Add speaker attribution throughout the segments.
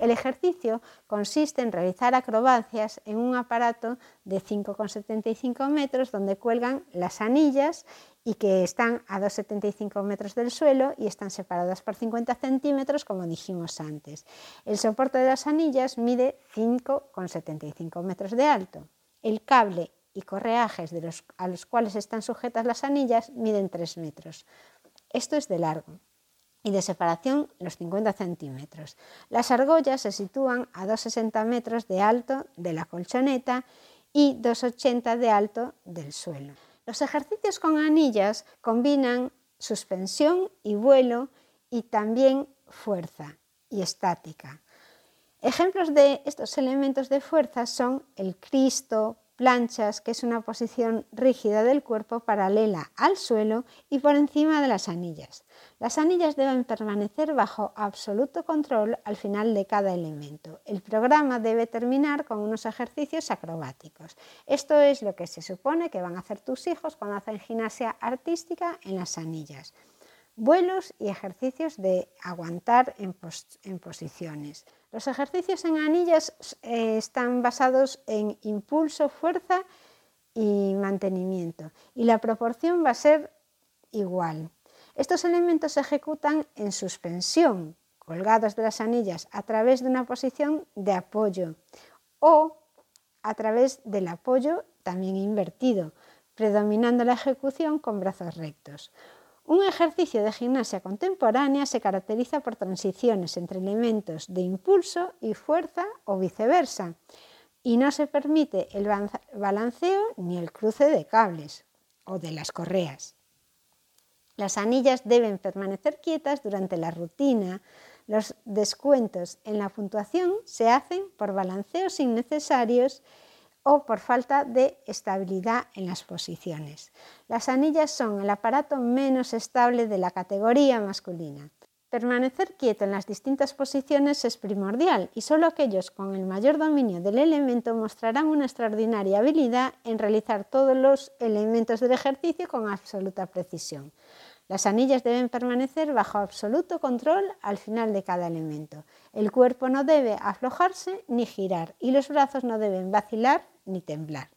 Speaker 1: El ejercicio consiste en realizar acrobacias en un aparato de 5,75 metros donde cuelgan las anillas y que están a 2,75 metros del suelo y están separadas por 50 centímetros como dijimos antes. El soporte de las anillas mide 5,75 metros de alto. El cable y correajes a los cuales están sujetas las anillas miden 3 metros. Esto es de largo y de separación los 50 centímetros. Las argollas se sitúan a 2,60 metros de alto de la colchoneta y 2,80 de alto del suelo. Los ejercicios con anillas combinan suspensión y vuelo y también fuerza y estática. Ejemplos de estos elementos de fuerza son el Cristo, planchas, que es una posición rígida del cuerpo paralela al suelo y por encima de las anillas. Las anillas deben permanecer bajo absoluto control al final de cada elemento. El programa debe terminar con unos ejercicios acrobáticos. Esto es lo que se supone que van a hacer tus hijos cuando hacen gimnasia artística en las anillas. Vuelos y ejercicios de aguantar en, posiciones. Los ejercicios en anillas eh, están basados en impulso, fuerza y mantenimiento. Y la proporción va a ser igual. Estos elementos se ejecutan en suspensión, colgados de las anillas, a través de una posición de apoyo o a través del apoyo también invertido, predominando la ejecución con brazos rectos. Un ejercicio de gimnasia contemporánea se caracteriza por transiciones entre elementos de impulso y fuerza o viceversa, y no se permite el balanceo ni el cruce de cables o de las correas. Las anillas deben permanecer quietas durante la rutina. Los descuentos en la puntuación se hacen por balanceos innecesarios o por falta de estabilidad en las posiciones. Las anillas son el aparato menos estable de la categoría masculina. Permanecer quieto en las distintas posiciones es primordial y solo aquellos con el mayor dominio del elemento mostrarán una extraordinaria habilidad en realizar todos los elementos del ejercicio con absoluta precisión. Las anillas deben permanecer bajo absoluto control al final de cada elemento. El cuerpo no debe aflojarse ni girar y los brazos no deben vacilar ni temblar.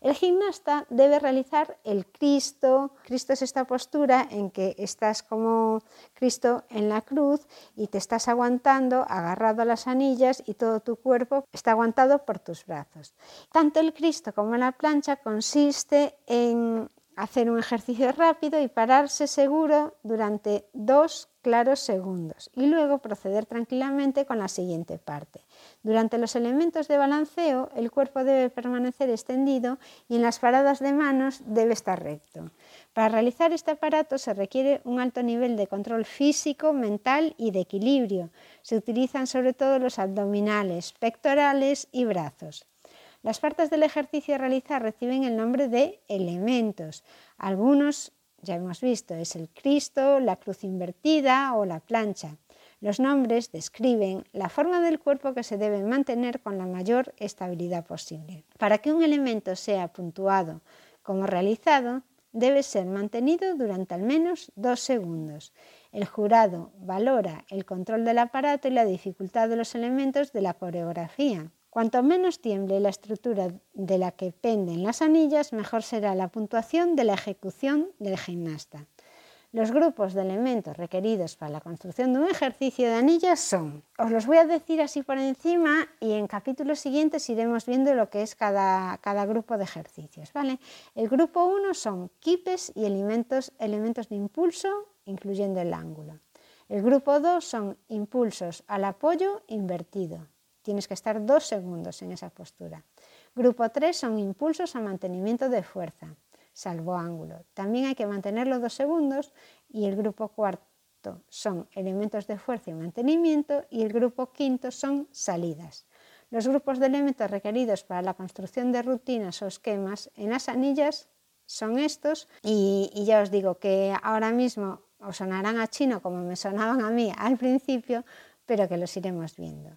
Speaker 1: El gimnasta debe realizar el Cristo. Cristo es esta postura en que estás como Cristo en la cruz y te estás aguantando, agarrado a las anillas y todo tu cuerpo está aguantado por tus brazos. Tanto el Cristo como la plancha consiste en hacer un ejercicio rápido y pararse seguro durante dos claros segundos y luego proceder tranquilamente con la siguiente parte. Durante los elementos de balanceo el cuerpo debe permanecer extendido y en las paradas de manos debe estar recto. Para realizar este aparato se requiere un alto nivel de control físico, mental y de equilibrio. Se utilizan sobre todo los abdominales, pectorales y brazos. Las partes del ejercicio a realizar reciben el nombre de elementos. Algunos, ya hemos visto, es el Cristo, la cruz invertida o la plancha. Los nombres describen la forma del cuerpo que se debe mantener con la mayor estabilidad posible. Para que un elemento sea puntuado como realizado, debe ser mantenido durante al menos dos segundos. El jurado valora el control del aparato y la dificultad de los elementos de la coreografía. Cuanto menos tiemble la estructura de la que penden las anillas, mejor será la puntuación de la ejecución del gimnasta. Los grupos de elementos requeridos para la construcción de un ejercicio de anillas son, os los voy a decir así por encima y en capítulos siguientes iremos viendo lo que es cada, cada grupo de ejercicios. ¿vale? El grupo 1 son kipes y elementos, elementos de impulso, incluyendo el ángulo. El grupo 2 son impulsos al apoyo invertido. Tienes que estar dos segundos en esa postura. Grupo 3 son impulsos a mantenimiento de fuerza salvo ángulo. También hay que mantenerlo dos segundos y el grupo cuarto son elementos de fuerza y mantenimiento y el grupo quinto son salidas. Los grupos de elementos requeridos para la construcción de rutinas o esquemas en las anillas son estos y, y ya os digo que ahora mismo os sonarán a chino como me sonaban a mí al principio, pero que los iremos viendo.